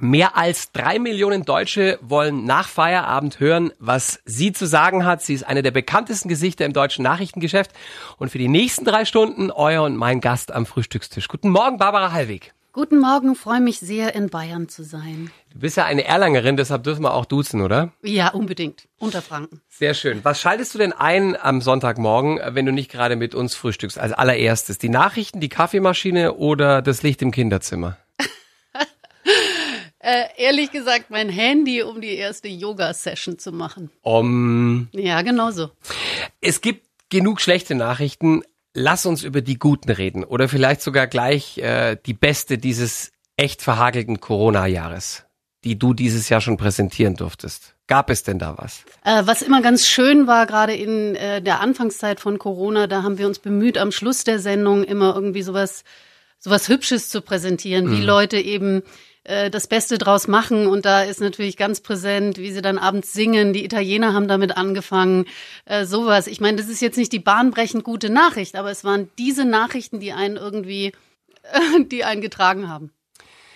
Mehr als drei Millionen Deutsche wollen nach Feierabend hören, was sie zu sagen hat. Sie ist eine der bekanntesten Gesichter im deutschen Nachrichtengeschäft und für die nächsten drei Stunden euer und mein Gast am Frühstückstisch. Guten Morgen, Barbara Hallweg. Guten Morgen, freue mich sehr, in Bayern zu sein. Du bist ja eine Erlangerin, deshalb dürfen wir auch duzen, oder? Ja, unbedingt. Unter Franken. Sehr schön. Was schaltest du denn ein am Sonntagmorgen, wenn du nicht gerade mit uns frühstückst? Als allererstes die Nachrichten, die Kaffeemaschine oder das Licht im Kinderzimmer? Äh, ehrlich gesagt, mein Handy, um die erste Yoga-Session zu machen. Um, Ja, genau so. es gibt genug schlechte Nachrichten. Lass uns über die guten reden oder vielleicht sogar gleich äh, die beste dieses echt verhagelten Corona-Jahres, die du dieses Jahr schon präsentieren durftest. Gab es denn da was? Äh, was immer ganz schön war, gerade in äh, der Anfangszeit von Corona, da haben wir uns bemüht, am Schluss der Sendung immer irgendwie sowas, sowas Hübsches zu präsentieren, wie Leute eben äh, das Beste draus machen. Und da ist natürlich ganz präsent, wie sie dann abends singen. Die Italiener haben damit angefangen. Äh, sowas. Ich meine, das ist jetzt nicht die bahnbrechend gute Nachricht, aber es waren diese Nachrichten, die einen irgendwie, äh, die einen getragen haben.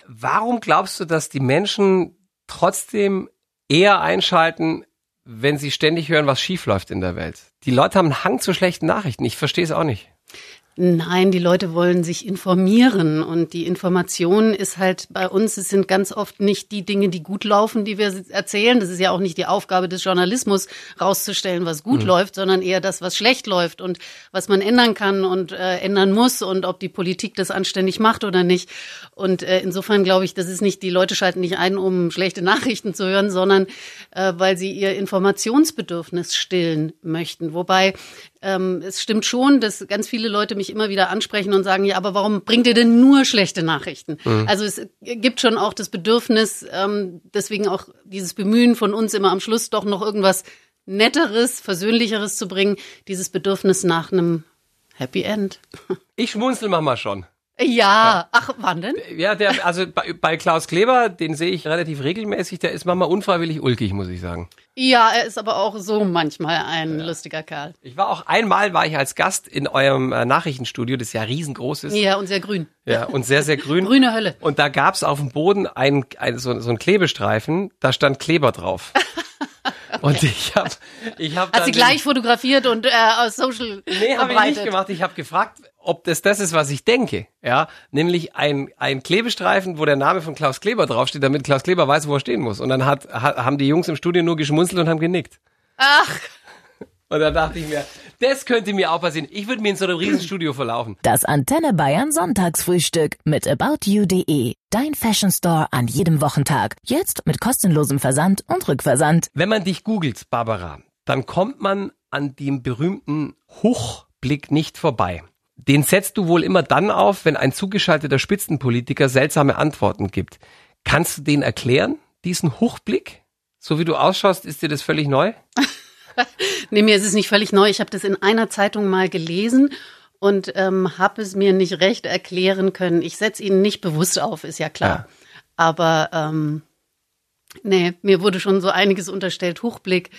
Warum glaubst du, dass die Menschen trotzdem eher einschalten, wenn sie ständig hören, was schief läuft in der Welt? Die Leute haben einen Hang zu schlechten Nachrichten. Ich verstehe es auch nicht. Nein, die Leute wollen sich informieren und die Information ist halt bei uns, es sind ganz oft nicht die Dinge, die gut laufen, die wir erzählen. Das ist ja auch nicht die Aufgabe des Journalismus, rauszustellen, was gut läuft, sondern eher das, was schlecht läuft und was man ändern kann und äh, ändern muss und ob die Politik das anständig macht oder nicht. Und äh, insofern glaube ich, das ist nicht, die Leute schalten nicht ein, um schlechte Nachrichten zu hören, sondern äh, weil sie ihr Informationsbedürfnis stillen möchten. Wobei ähm, es stimmt schon, dass ganz viele Leute mich immer wieder ansprechen und sagen, ja, aber warum bringt ihr denn nur schlechte Nachrichten? Also es gibt schon auch das Bedürfnis, ähm, deswegen auch dieses Bemühen von uns immer am Schluss doch noch irgendwas Netteres, Versöhnlicheres zu bringen, dieses Bedürfnis nach einem Happy End. Ich schmunzel manchmal schon. Ja, ach, wann denn? Ja, der, also bei, bei Klaus Kleber, den sehe ich relativ regelmäßig, der ist manchmal unfreiwillig ulkig, muss ich sagen. Ja, er ist aber auch so manchmal ein lustiger Kerl. Ich war auch einmal, war ich als Gast in eurem äh, Nachrichtenstudio, das ja riesengroß ist. Ja, und sehr grün. Ja, und sehr, sehr grün. Grüne Hölle. Und da gab's auf dem Boden ein, ein, so, so ein Klebestreifen, da stand Kleber drauf. Und ich habe ich hab Hat sie gleich fotografiert und äh, aus Social Nee, habe ich nicht gemacht. Ich habe gefragt, ob das das ist, was ich denke. Ja, nämlich ein, ein Klebestreifen, wo der Name von Klaus Kleber draufsteht, damit Klaus Kleber weiß, wo er stehen muss. Und dann hat, ha, haben die Jungs im Studio nur geschmunzelt und haben genickt. Ach, Und da dachte ich mir, das könnte mir auch passieren. Ich würde mir in so einem riesen Studio verlaufen. Das Antenne Bayern Sonntagsfrühstück mit aboutyou.de. Dein Fashion Store an jedem Wochentag. Jetzt mit kostenlosem Versand und Rückversand. Wenn man dich googelt, Barbara, dann kommt man an dem berühmten Hochblick nicht vorbei. Den setzt du wohl immer dann auf, wenn ein zugeschalteter Spitzenpolitiker seltsame Antworten gibt. Kannst du den erklären, diesen Hochblick? So wie du ausschaust, ist dir das völlig neu? nee, mir ist es nicht völlig neu. Ich habe das in einer Zeitung mal gelesen und ähm, habe es mir nicht recht erklären können. Ich setze ihn nicht bewusst auf, ist ja klar. Ja. Aber ähm, nee, mir wurde schon so einiges unterstellt. Hochblick.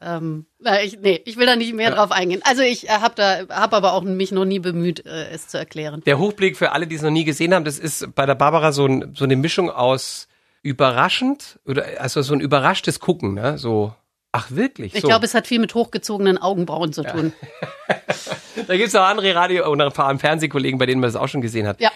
Ähm, na, ich, nee, ich will da nicht mehr drauf eingehen. Also ich äh, habe da, habe aber auch mich noch nie bemüht, äh, es zu erklären. Der Hochblick für alle, die es noch nie gesehen haben, das ist bei der Barbara so, ein, so eine Mischung aus überraschend oder also so ein überraschtes Gucken, ne? So, ach wirklich? Ich so. glaube, es hat viel mit hochgezogenen Augenbrauen zu tun. Da gibt's auch andere Radio- oder vor allem Fernsehkollegen, bei denen man das auch schon gesehen hat. Ja.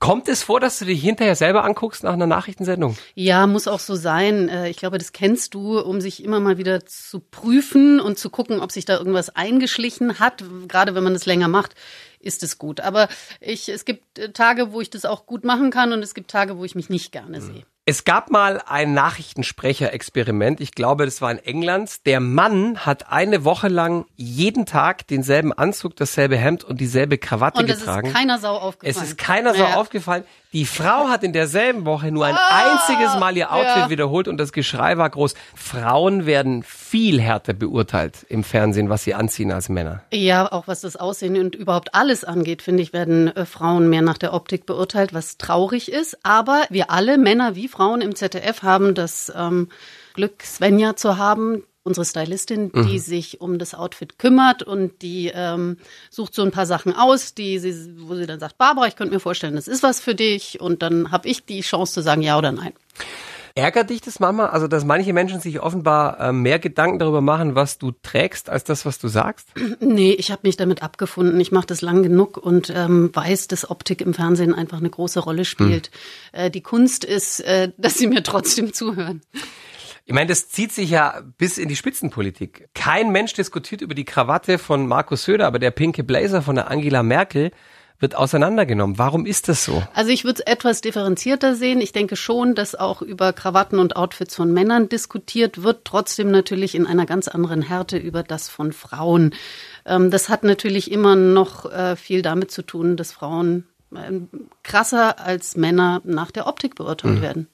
Kommt es vor, dass du dich hinterher selber anguckst nach einer Nachrichtensendung? Ja, muss auch so sein. Äh, Ich glaube, das kennst du, um sich immer mal wieder zu prüfen und zu gucken, ob sich da irgendwas eingeschlichen hat. Gerade wenn man das länger macht, ist es gut. Aber ich, es gibt äh, Tage, wo ich das auch gut machen kann und es gibt Tage, wo ich mich nicht gerne sehe. Es gab mal ein Nachrichtensprecher-Experiment. Ich glaube, das war in England. Der Mann hat eine Woche lang jeden Tag denselben Anzug, dasselbe Hemd und dieselbe Krawatte Und es getragen. ist keiner Sau aufgefallen. Es ist keiner so Ja. aufgefallen. Die Frau hat in derselben Woche nur ein einziges Mal ihr Outfit Ah, ja. wiederholt und das Geschrei war groß. Frauen werden viel härter beurteilt im Fernsehen, was sie anziehen als Männer. Ja, auch was das Aussehen und überhaupt alles angeht, finde ich, werden äh, Frauen mehr nach der Optik beurteilt, was traurig ist. Aber wir alle, Männer wie Frauen im ZDF, haben das ähm, Glück, Svenja zu haben, unsere Stylistin, die sich um das Outfit kümmert und die ähm, sucht so ein paar Sachen aus, die sie, wo sie dann sagt, Barbara, ich könnte mir vorstellen, das ist was für dich. Und dann habe ich die Chance zu sagen, ja oder nein. Ärgert dich das manchmal? Also, dass manche Menschen sich offenbar äh, mehr Gedanken darüber machen, was du trägst, als das, was du sagst? Nee, ich habe mich damit abgefunden. Ich mache das lang genug und ähm, weiß, dass Optik im Fernsehen einfach eine große Rolle spielt. Hm. Äh, die Kunst ist, äh, dass sie mir trotzdem zuhören. Ich meine, das zieht sich ja bis in die Spitzenpolitik. Kein Mensch diskutiert über die Krawatte von Markus Söder, aber der pinke Blazer von der Angela Merkel wird auseinandergenommen. Warum ist das so? Also ich würde es etwas differenzierter sehen. Ich denke schon, dass auch über Krawatten und Outfits von Männern diskutiert wird, trotzdem natürlich in einer ganz anderen Härte über das von Frauen. Ähm, das hat natürlich immer noch äh, viel damit zu tun, dass Frauen ähm, krasser als Männer nach der Optik beurteilt mhm. werden.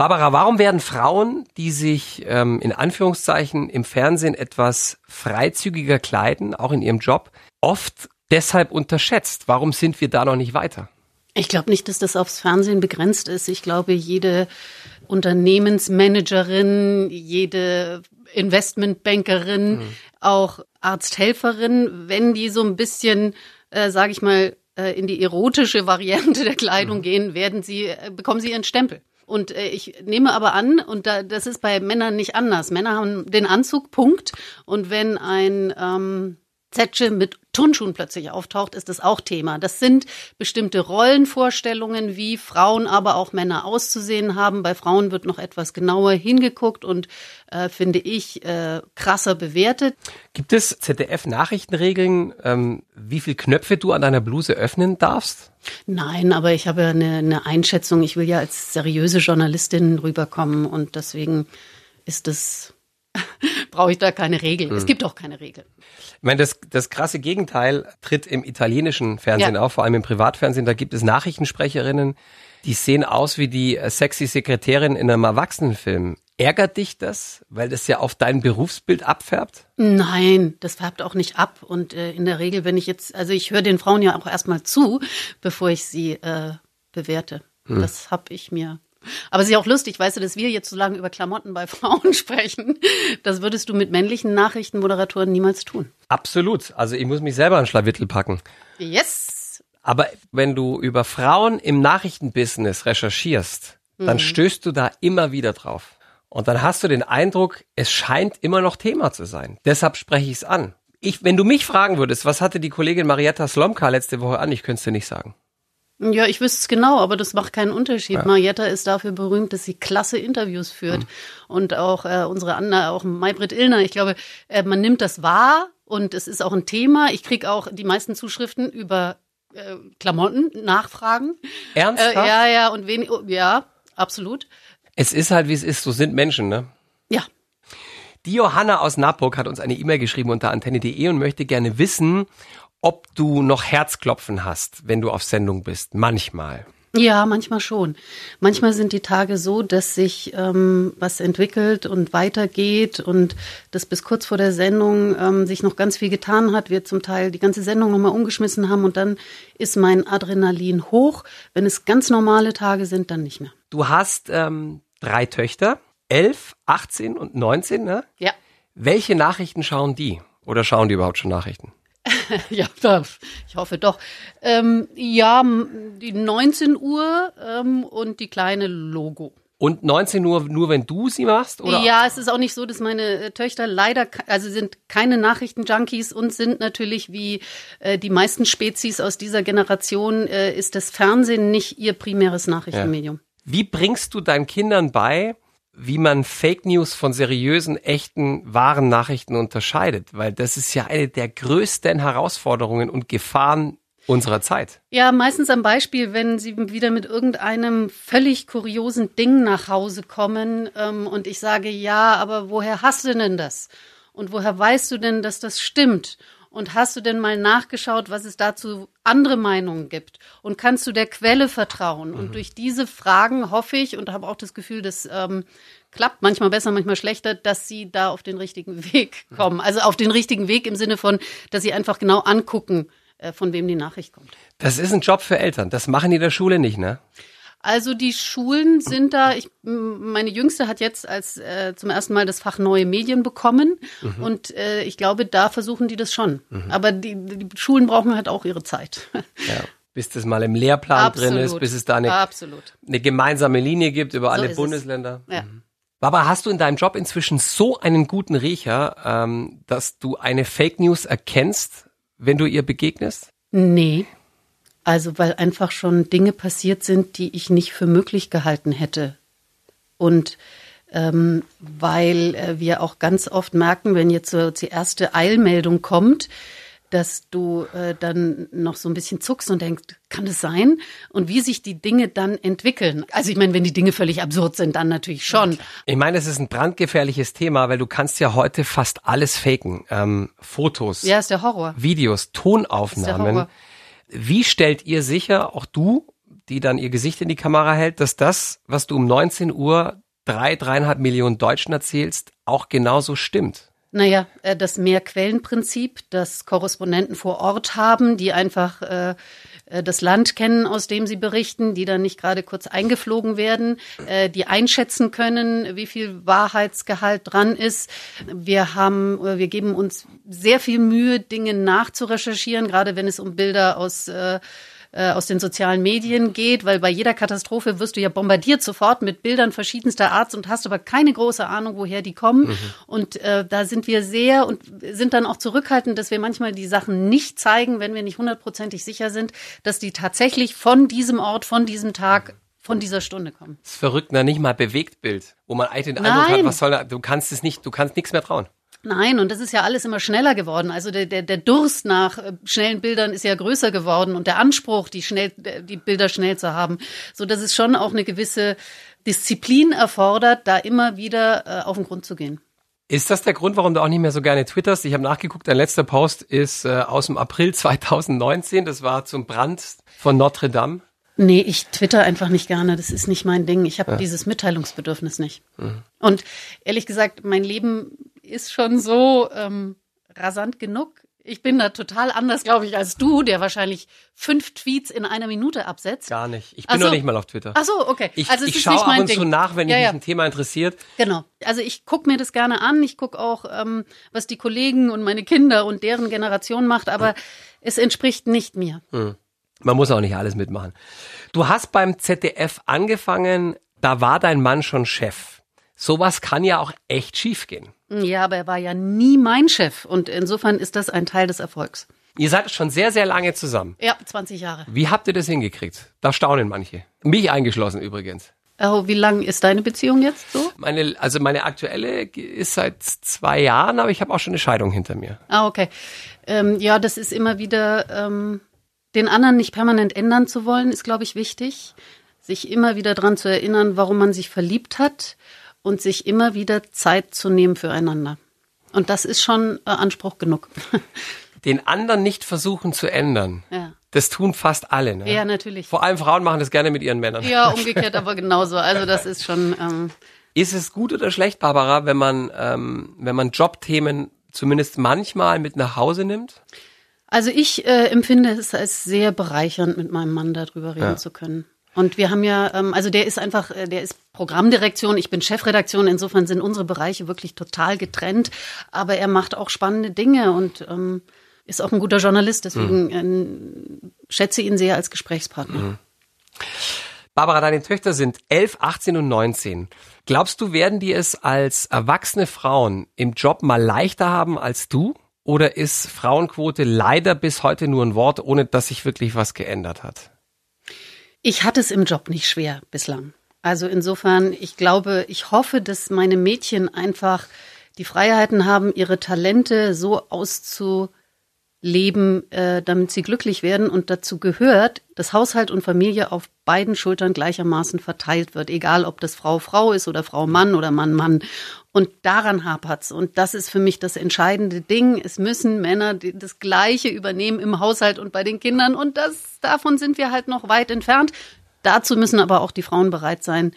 Barbara, warum werden Frauen, die sich ähm, in Anführungszeichen im Fernsehen etwas freizügiger kleiden, auch in ihrem Job, oft deshalb unterschätzt? Warum sind wir da noch nicht weiter? Ich glaube nicht, dass das aufs Fernsehen begrenzt ist. Ich glaube, jede Unternehmensmanagerin, jede Investmentbankerin, mhm. auch Arzthelferin, wenn die so ein bisschen, äh, sage ich mal, äh, in die erotische Variante der Kleidung mhm. gehen, werden sie, äh, bekommen sie ihren Stempel. Und äh, ich nehme aber an, und da, das ist bei Männern nicht anders. Männer haben den Anzug, Punkt. Und wenn ein ähm, Zetsche mit Turnschuhen plötzlich auftaucht, ist das auch Thema. Das sind bestimmte Rollenvorstellungen, wie Frauen, aber auch Männer auszusehen haben. Bei Frauen wird noch etwas genauer hingeguckt und äh, finde ich äh, krasser bewertet. Gibt es ZDF-Nachrichtenregeln, ähm, wie viel Knöpfe du an deiner Bluse öffnen darfst? Nein, aber ich habe eine, eine Einschätzung. Ich will ja als seriöse Journalistin rüberkommen und deswegen ist es brauche ich da keine Regel. Hm. Es gibt auch keine Regel. Ich meine, das, das krasse Gegenteil tritt im italienischen Fernsehen ja. auf, vor allem im Privatfernsehen. Da gibt es Nachrichtensprecherinnen, die sehen aus wie die äh, sexy Sekretärin in einem Erwachsenenfilm. Ärgert dich das, weil das ja auf dein Berufsbild abfärbt? Nein, das färbt auch nicht ab. Und äh, in der Regel, wenn ich jetzt, also ich höre den Frauen ja auch erstmal zu, bevor ich sie äh, bewerte. Hm. Das habe ich mir aber es ist ja auch lustig, weißt du, dass wir jetzt so lange über Klamotten bei Frauen sprechen. Das würdest du mit männlichen Nachrichtenmoderatoren niemals tun. Absolut. Also ich muss mich selber an Schlawittel packen. Yes. Aber wenn du über Frauen im Nachrichtenbusiness recherchierst, dann mhm. stößt du da immer wieder drauf. Und dann hast du den Eindruck, es scheint immer noch Thema zu sein. Deshalb spreche ich es an. Ich, wenn du mich fragen würdest, was hatte die Kollegin Marietta Slomka letzte Woche an, ich könnte es dir nicht sagen. Ja, ich wüsste es genau, aber das macht keinen Unterschied. Ja. Marietta ist dafür berühmt, dass sie klasse Interviews führt. Mhm. Und auch äh, unsere Anna, auch Maybrit Illner. Ich glaube, äh, man nimmt das wahr und es ist auch ein Thema. Ich krieg auch die meisten Zuschriften über äh, Klamotten, Nachfragen. Ernsthaft? Äh, ja, ja, und wenig, oh, ja, absolut. Es ist halt, wie es ist. So sind Menschen, ne? Ja. Die Johanna aus Naburg hat uns eine E-Mail geschrieben unter antenne.de und möchte gerne wissen, ob du noch Herzklopfen hast, wenn du auf Sendung bist. Manchmal. Ja, manchmal schon. Manchmal sind die Tage so, dass sich ähm, was entwickelt und weitergeht und dass bis kurz vor der Sendung ähm, sich noch ganz viel getan hat. Wir zum Teil die ganze Sendung nochmal umgeschmissen haben und dann ist mein Adrenalin hoch. Wenn es ganz normale Tage sind, dann nicht mehr. Du hast ähm, drei Töchter, elf, 18 und 19, ne? Ja. Welche Nachrichten schauen die? Oder schauen die überhaupt schon Nachrichten? ja, ich hoffe doch. Ähm, ja, die 19 Uhr ähm, und die kleine Logo. Und 19 Uhr nur, wenn du sie machst? Oder? Ja, es ist auch nicht so, dass meine äh, Töchter leider, also sind keine Nachrichtenjunkies und sind natürlich wie äh, die meisten Spezies aus dieser Generation, äh, ist das Fernsehen nicht ihr primäres Nachrichtenmedium. Ja. Wie bringst du deinen Kindern bei, wie man Fake News von seriösen, echten, wahren Nachrichten unterscheidet, weil das ist ja eine der größten Herausforderungen und Gefahren unserer Zeit. Ja, meistens am Beispiel, wenn Sie wieder mit irgendeinem völlig kuriosen Ding nach Hause kommen ähm, und ich sage, ja, aber woher hast du denn das? Und woher weißt du denn, dass das stimmt? Und hast du denn mal nachgeschaut, was es dazu andere Meinungen gibt? Und kannst du der Quelle vertrauen? Mhm. Und durch diese Fragen hoffe ich und habe auch das Gefühl, dass ähm, klappt manchmal besser, manchmal schlechter, dass sie da auf den richtigen Weg kommen. Also auf den richtigen Weg im Sinne von, dass sie einfach genau angucken, äh, von wem die Nachricht kommt. Das ist ein Job für Eltern. Das machen die in der Schule nicht, ne? Also die Schulen sind da, ich, meine Jüngste hat jetzt als äh, zum ersten Mal das Fach neue Medien bekommen mhm. und äh, ich glaube, da versuchen die das schon. Mhm. Aber die, die Schulen brauchen halt auch ihre Zeit. Ja. bis das mal im Lehrplan Absolut. drin ist, bis es da eine, eine gemeinsame Linie gibt über alle ist es. Bundesländer. Ja. Barbara, hast du in deinem Job inzwischen so einen guten Riecher, ähm, dass du eine Fake News erkennst, wenn du ihr begegnest? Nee. Also, weil einfach schon Dinge passiert sind, die ich nicht für möglich gehalten hätte. Und ähm, weil äh, wir auch ganz oft merken, wenn jetzt so die erste Eilmeldung kommt, dass du äh, dann noch so ein bisschen zuckst und denkst, kann das sein? Und wie sich die Dinge dann entwickeln. Also ich meine, wenn die Dinge völlig absurd sind, dann natürlich schon. Ich meine, es ist ein brandgefährliches Thema, weil du kannst ja heute fast alles faken. Ähm, Fotos, Ja, ist der Horror. Videos, Ist der Tonaufnahmen. Wie stellt ihr sicher, auch du, die dann ihr Gesicht in die Kamera hält, dass das, was du um 19 Uhr drei, dreieinhalb Millionen Deutschen erzählst, auch genauso stimmt? Naja, äh, das Mehrquellenprinzip, das Korrespondenten vor Ort haben, die einfach äh, das Land kennen, aus dem sie berichten, die dann nicht gerade kurz eingeflogen werden, äh, die einschätzen können, wie viel Wahrheitsgehalt dran ist. Wir haben, äh, wir geben uns sehr viel Mühe, Dinge nachzurecherchieren, gerade wenn es um Bilder aus äh, aus den sozialen Medien geht, weil bei jeder Katastrophe wirst du ja bombardiert sofort mit Bildern verschiedenster Art und hast aber keine große Ahnung, woher die kommen. Und äh, da sind wir sehr und sind dann auch zurückhaltend, dass wir manchmal die Sachen nicht zeigen, wenn wir nicht hundertprozentig sicher sind, dass die tatsächlich von diesem Ort, von diesem Tag, von dieser Stunde kommen. Das ist verrückt, na nicht mal Bewegtbild, wo man eigentlich den Eindruck hat, Nein. was soll da, du kannst es nicht, du kannst nichts mehr trauen. Nein, und das ist ja alles immer schneller geworden. Also der, der, der Durst nach äh, schnellen Bildern ist ja größer geworden und der Anspruch, die schnell, äh, die Bilder schnell zu haben, so dass es schon auch eine gewisse Disziplin erfordert, da immer wieder äh, auf den Grund zu gehen. Ist das der Grund, warum du auch nicht mehr so gerne twitterst? Ich habe nachgeguckt, dein letzter Post ist äh, aus dem April 2019. Das war zum Brand von Notre Dame. Nee, ich twitter einfach nicht gerne. Das ist nicht mein Ding. Ich habe dieses Mitteilungsbedürfnis nicht. Und ehrlich gesagt, mein Leben ist schon so ähm, rasant genug. Ich bin da total anders, glaube ich, als du, der wahrscheinlich fünf Tweets in einer Minute absetzt. Gar nicht. Ich bin so. noch nicht mal auf Twitter. Ach so, okay. Ich, also ich schaue ab und Ding. zu nach, wenn ja, mich ja. ein Thema interessiert. Genau. Also ich gucke mir das gerne an. Ich gucke auch, ähm, was die Kollegen und meine Kinder und deren Generation macht, aber es entspricht nicht mir. Man muss auch nicht alles mitmachen. Du hast beim ZDF angefangen, da war dein Mann schon Chef. Sowas kann ja auch echt schiefgehen. Ja, aber er war ja nie mein Chef und insofern ist das ein Teil des Erfolgs. Ihr seid schon sehr, sehr lange zusammen. Ja, 20 Jahre. Wie habt ihr das hingekriegt? Da staunen manche. Mich eingeschlossen übrigens. Oh, wie lang ist deine Beziehung jetzt so? Meine, also meine aktuelle ist seit zwei Jahren, aber ich habe auch schon eine Scheidung hinter mir. Ah, okay. Ähm, ja, das ist immer wieder, ähm, den anderen nicht permanent ändern zu wollen, ist, glaube ich, wichtig. Sich immer wieder dran zu erinnern, warum man sich verliebt hat und sich immer wieder Zeit zu nehmen füreinander. Und das ist schon äh, Anspruch genug. Den anderen nicht versuchen zu ändern. ja. Das tun fast alle. Ne? ja, natürlich. Vor allem Frauen machen das gerne mit ihren Männern. Ja, umgekehrt aber genauso. Also das ist schon. Ähm, Ist es gut oder schlecht, Barbara, wenn man, ähm, wenn man Jobthemen zumindest manchmal mit nach Hause nimmt? Also ich äh, empfinde es als sehr bereichernd, mit meinem Mann darüber reden Ja. zu können. Und wir haben ja, ähm, also der ist einfach, äh, der ist Programmdirektion, ich bin Chefredaktion, insofern sind unsere Bereiche wirklich total getrennt. Aber er macht auch spannende Dinge und ähm, ist auch ein guter Journalist, deswegen ähm, schätze ihn sehr als Gesprächspartner. Barbara, deine Töchter sind 11, 18 und 19. Glaubst du, werden die es als erwachsene Frauen im Job mal leichter haben als du? Oder ist Frauenquote leider bis heute nur ein Wort, ohne dass sich wirklich was geändert hat? Ich hatte es im Job nicht schwer bislang. Also insofern, ich glaube, ich hoffe, dass meine Mädchen einfach die Freiheiten haben, ihre Talente so auszuleben, äh, damit sie glücklich werden. Und dazu gehört, dass Haushalt und Familie auf beiden Schultern gleichermaßen verteilt wird, egal ob das Frau Frau ist oder Frau Mann oder Mann Mann. Und daran hapert's. Und das ist für mich das entscheidende Ding. Es müssen Männer das Gleiche übernehmen im Haushalt und bei den Kindern. Und das, davon sind wir halt noch weit entfernt. Dazu müssen aber auch die Frauen bereit sein,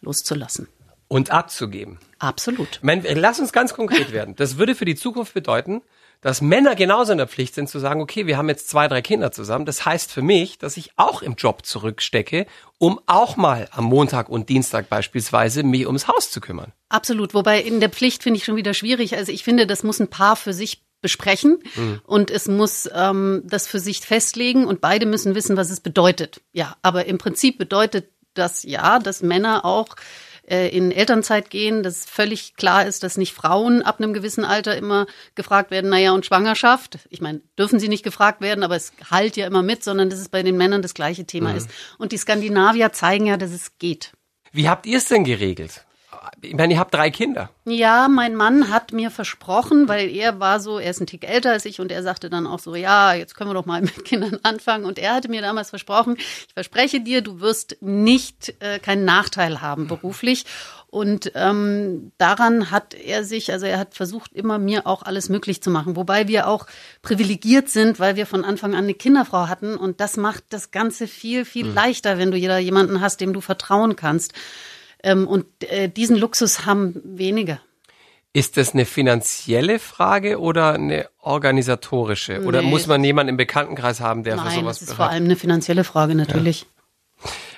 loszulassen. Und abzugeben. Absolut. Meine, lass uns ganz konkret werden. Das würde für die Zukunft bedeuten, dass Männer genauso in der Pflicht sind zu sagen, okay, wir haben jetzt zwei, drei Kinder zusammen. Das heißt für mich, dass ich auch im Job zurückstecke, um auch mal am Montag und Dienstag beispielsweise mich ums Haus zu kümmern. Absolut. Wobei in der Pflicht finde ich schon wieder schwierig. Also ich finde, das muss ein Paar für sich besprechen und es muss ähm, das für sich festlegen und beide müssen wissen, was es bedeutet. Ja, aber im Prinzip bedeutet das ja, dass Männer auch äh, in Elternzeit gehen, dass völlig klar ist, dass nicht Frauen ab einem gewissen Alter immer gefragt werden, naja, und Schwangerschaft. Ich meine, dürfen sie nicht gefragt werden, aber es halt ja immer mit, sondern dass es bei den Männern das gleiche Thema ist. Und die Skandinavier zeigen ja, dass es geht. Wie habt ihr es denn geregelt? Ich meine, ihr habt drei Kinder. Ja, mein Mann hat mir versprochen, weil er war so, er ist ein Tick älter als ich und er sagte dann auch so, ja, jetzt können wir doch mal mit Kindern anfangen. Und er hatte mir damals versprochen, ich verspreche dir, du wirst nicht äh, keinen Nachteil haben beruflich. Und ähm, daran hat er sich, also er hat versucht, immer mir auch alles möglich zu machen. Wobei wir auch privilegiert sind, weil wir von Anfang an eine Kinderfrau hatten. Und das macht das Ganze viel, viel leichter, wenn du jeder jemanden hast, dem du vertrauen kannst. Ähm, und äh, diesen Luxus haben wenige. Ist das eine finanzielle Frage oder eine organisatorische? Oder Nee. muss man jemanden im Bekanntenkreis haben, der für Nein, sowas das ist vor bereit? allem eine finanzielle Frage natürlich.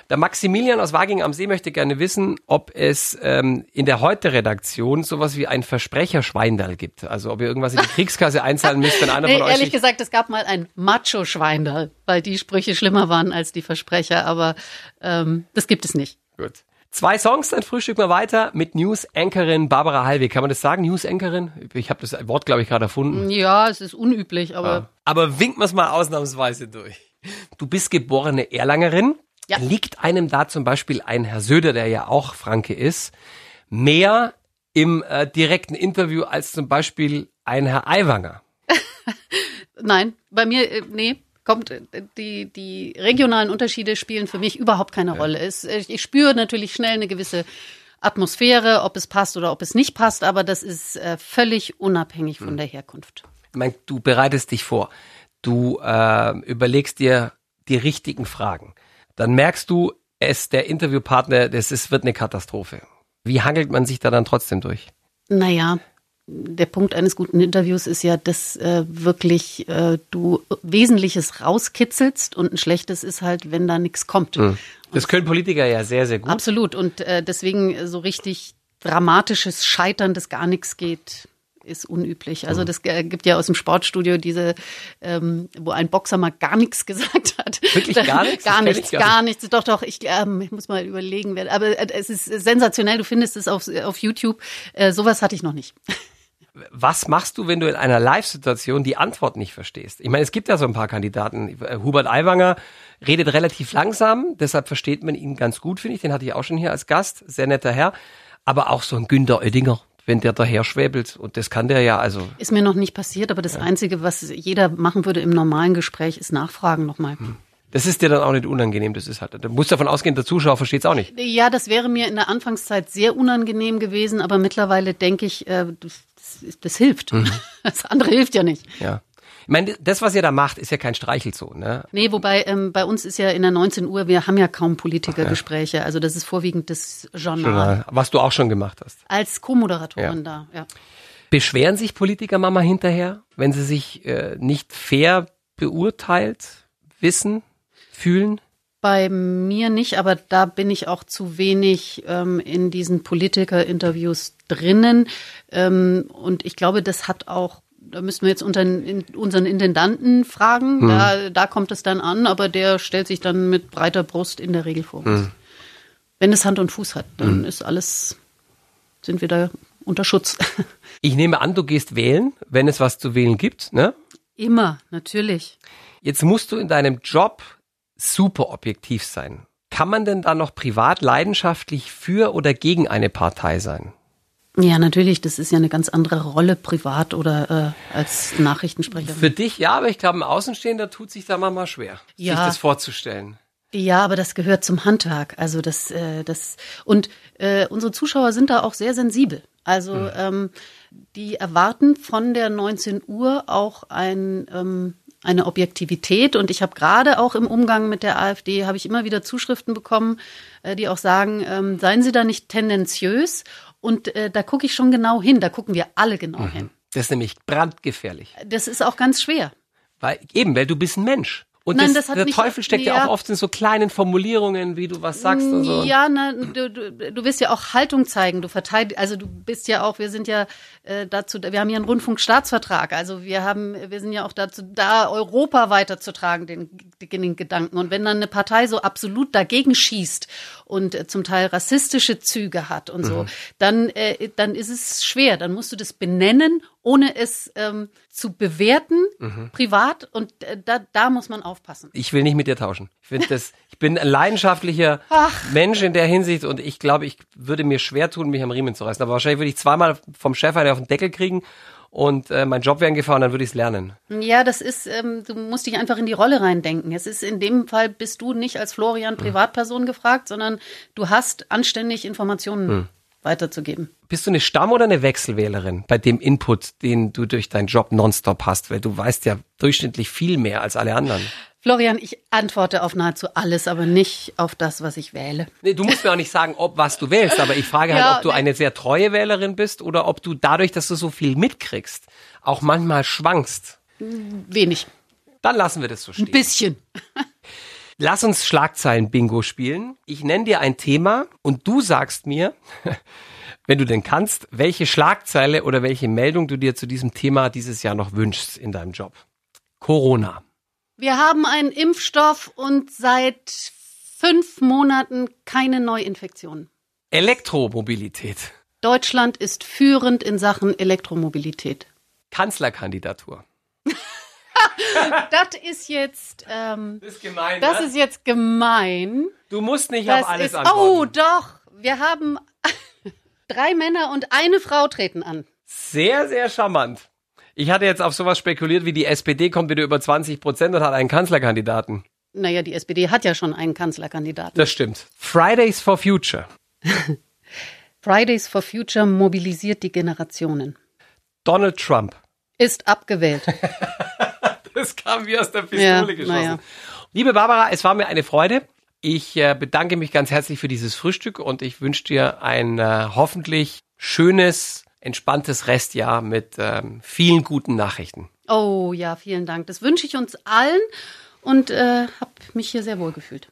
Der Maximilian aus Waging am See möchte gerne wissen, ob es ähm, in der Heute-Redaktion sowas wie ein Versprecherschweinderl gibt. Also ob ihr irgendwas in die Kriegskasse einzahlen müsst, wenn einer Nee, von euch ehrlich gesagt, es gab mal ein Macho-Schwein weil die Sprüche schlimmer waren als die Versprecher, aber ähm, das gibt es nicht. Gut. Zwei Songs, dann frühstück mal weiter mit News-Anchorin Barbara Halwig. Kann man das sagen, News-Anchorin? Ich habe das Wort, glaube ich, gerade erfunden. Ja, es ist unüblich, aber Aber winken wir es mal ausnahmsweise durch. Du bist geborene Erlangerin. Ja. Liegt einem da zum Beispiel ein Herr Söder, der ja auch Franke ist, mehr im äh, direkten Interview als zum Beispiel ein Herr Aiwanger? nein, bei mir, äh, nee. Kommt, äh, die, die regionalen Unterschiede spielen für mich überhaupt keine Rolle. Es, äh, ich spüre natürlich schnell eine gewisse Atmosphäre, ob es passt oder ob es nicht passt, aber das ist äh, völlig unabhängig Hm. von der Herkunft. Ich meine, du bereitest dich vor. Du äh, überlegst dir die richtigen Fragen. Dann merkst du, es der Interviewpartner, das ist, wird eine Katastrophe. Wie hangelt man sich da dann trotzdem durch? Naja, der Punkt eines guten Interviews ist ja, dass äh, wirklich äh, du Wesentliches rauskitzelst und ein schlechtes ist halt, wenn da nichts kommt. Das können Politiker ja sehr, sehr gut. Absolut. Und äh, deswegen so richtig dramatisches Scheitern, das gar nichts geht, ist unüblich. Also das äh, gibt ja aus dem Sportstudio diese, ähm, wo ein Boxer mal gar nichts gesagt hat. Wirklich gar nichts? Gar nichts, gar gar nichts. Doch, doch, ich, ähm, ich muss mal überlegen. Aber äh, es ist sensationell, du findest es auf, auf YouTube. Äh, sowas hatte ich noch nicht. Was machst du, wenn du in einer Live-Situation die Antwort nicht verstehst? Ich meine, es gibt ja so ein paar Kandidaten. Äh, Hubert Aiwanger redet relativ langsam, deshalb versteht man ihn ganz gut, finde ich. Den hatte ich auch schon hier als Gast. Sehr netter Herr. Aber auch so ein Günter Oettinger, wenn der daher schwäbelt. Und das kann der ja, also. Ist mir noch nicht passiert, aber das Einzige, was jeder machen würde im normalen Gespräch, ist nachfragen nochmal. Das ist dir dann auch nicht unangenehm. Das ist halt, du musst davon ausgehen, der Zuschauer versteht es auch nicht. Ja, das wäre mir in der Anfangszeit sehr unangenehm gewesen, aber mittlerweile denke ich, äh, das, das hilft. Das andere hilft ja nicht. Ja. Ich meine, das, was ihr da macht, ist ja kein Streichelzoo, ne? Nee, wobei ähm, bei uns ist ja in der 19 Uhr, wir haben ja kaum Politikergespräche, also das ist vorwiegend das Journal. Was du auch schon gemacht hast. Als Co-Moderatorin da, ja. Beschweren sich Politiker Mama hinterher, wenn sie sich äh, nicht fair beurteilt wissen, fühlen? Bei mir nicht, aber da bin ich auch zu wenig ähm, in diesen Politiker-Interviews drinnen. Ähm, und ich glaube, das hat auch, da müssen wir jetzt unseren Intendanten fragen. Da, da kommt es dann an, aber der stellt sich dann mit breiter Brust in der Regel vor uns. Wenn es Hand und Fuß hat, dann ist alles, sind wir da unter Schutz. Ich nehme an, du gehst wählen, wenn es was zu wählen gibt, ne? Immer, natürlich. Jetzt musst du in deinem Job super objektiv sein. Kann man denn da noch privat leidenschaftlich für oder gegen eine Partei sein? Ja, natürlich, das ist ja eine ganz andere Rolle privat oder äh, als Nachrichtensprecherin. Für dich ja, aber ich glaube, ein Außenstehender tut sich da manchmal schwer, sich Ja. das vorzustellen. Ja, aber das gehört zum Handwerk. Also das, äh, das und äh, unsere Zuschauer sind da auch sehr sensibel. Also ähm, die erwarten von der 19 Uhr auch ein, ähm, eine Objektivität. Und ich habe gerade auch im Umgang mit der AfD habe ich immer wieder Zuschriften bekommen, äh, die auch sagen: ähm, Seien Sie da nicht tendenziös. Und äh, da gucke ich schon genau hin. Da gucken wir alle genau hin. Das ist nämlich brandgefährlich. Das ist auch ganz schwer. Weil, eben, weil du bist ein Mensch. Und Nein, das, das der Teufel steckt ja. ja. auch oft in so kleinen Formulierungen, wie du was sagst und so. Ja, na, du, du, du willst ja auch Haltung zeigen. Du verteidigst, also du bist ja auch, wir sind ja äh, dazu, wir haben ja einen Rundfunkstaatsvertrag. Also wir haben, wir sind ja auch dazu da, Europa weiterzutragen, den, den Gedanken. Und wenn dann eine Partei so absolut dagegen schießt und äh, zum Teil rassistische Züge hat und so, dann, äh, dann ist es schwer. Dann musst du das benennen, ohne es ähm, zu bewerten, privat. Und äh, da, da muss man aufpassen. Ich will nicht mit dir tauschen. Ich finde das, ich bin ein leidenschaftlicher Mensch in der Hinsicht und ich glaube, ich würde mir schwer tun, mich am Riemen zu reißen. Aber wahrscheinlich würde ich zweimal vom Chef eine auf den Deckel kriegen und äh, mein Job wäre gefahren, dann würde ich es lernen. Ja, das ist, ähm, du musst dich einfach in die Rolle reindenken. Es ist in dem Fall bist du nicht als Florian Privatperson gefragt, sondern du hast anständig Informationen weiterzugeben. Bist du eine Stamm- oder eine Wechselwählerin bei dem Input, den du durch deinen Job nonstop hast? Weil du weißt ja durchschnittlich viel mehr als alle anderen. Florian, ich antworte auf nahezu alles, aber nicht auf das, was ich wähle. Nee, du musst mir auch nicht sagen, ob was du wählst, aber ich frage halt, Ja, ob du nee. eine sehr treue Wählerin bist oder ob du dadurch, dass du so viel mitkriegst, auch manchmal schwankst. Wenig. Dann lassen wir das so Ein stehen. bisschen. Lass uns Schlagzeilen-Bingo spielen. Ich nenne dir ein Thema und du sagst mir, wenn du denn kannst, welche Schlagzeile oder welche Meldung du dir zu diesem Thema dieses Jahr noch wünschst in deinem Job. Corona. Wir haben einen Impfstoff und seit fünf Monaten keine Neuinfektionen. Elektromobilität. Deutschland ist führend in Sachen Elektromobilität. Kanzlerkandidatur. Das ist jetzt, ähm, Das ist gemein. das ne? ist jetzt gemein. du musst nicht Das auf alles ist, antworten. oh, doch. Wir haben drei Männer und eine Frau treten an. Sehr, sehr charmant. Ich hatte jetzt auf sowas spekuliert, wie die SPD kommt wieder über 20 Prozent und hat einen Kanzlerkandidaten. Naja, die SPD hat ja schon einen Kanzlerkandidaten. Das stimmt. Fridays for Future. Fridays for Future mobilisiert die Generationen. Donald Trump. Ist abgewählt. Das kam wie aus der Pistole Ja, geschossen. naja. Liebe Barbara, es war mir eine Freude. Ich äh, bedanke mich ganz herzlich für dieses Frühstück und ich wünsche dir ein äh, hoffentlich schönes, entspanntes Restjahr mit ähm, vielen guten Nachrichten. Oh ja, vielen Dank. Das wünsche ich uns allen und äh, habe mich hier sehr wohl gefühlt.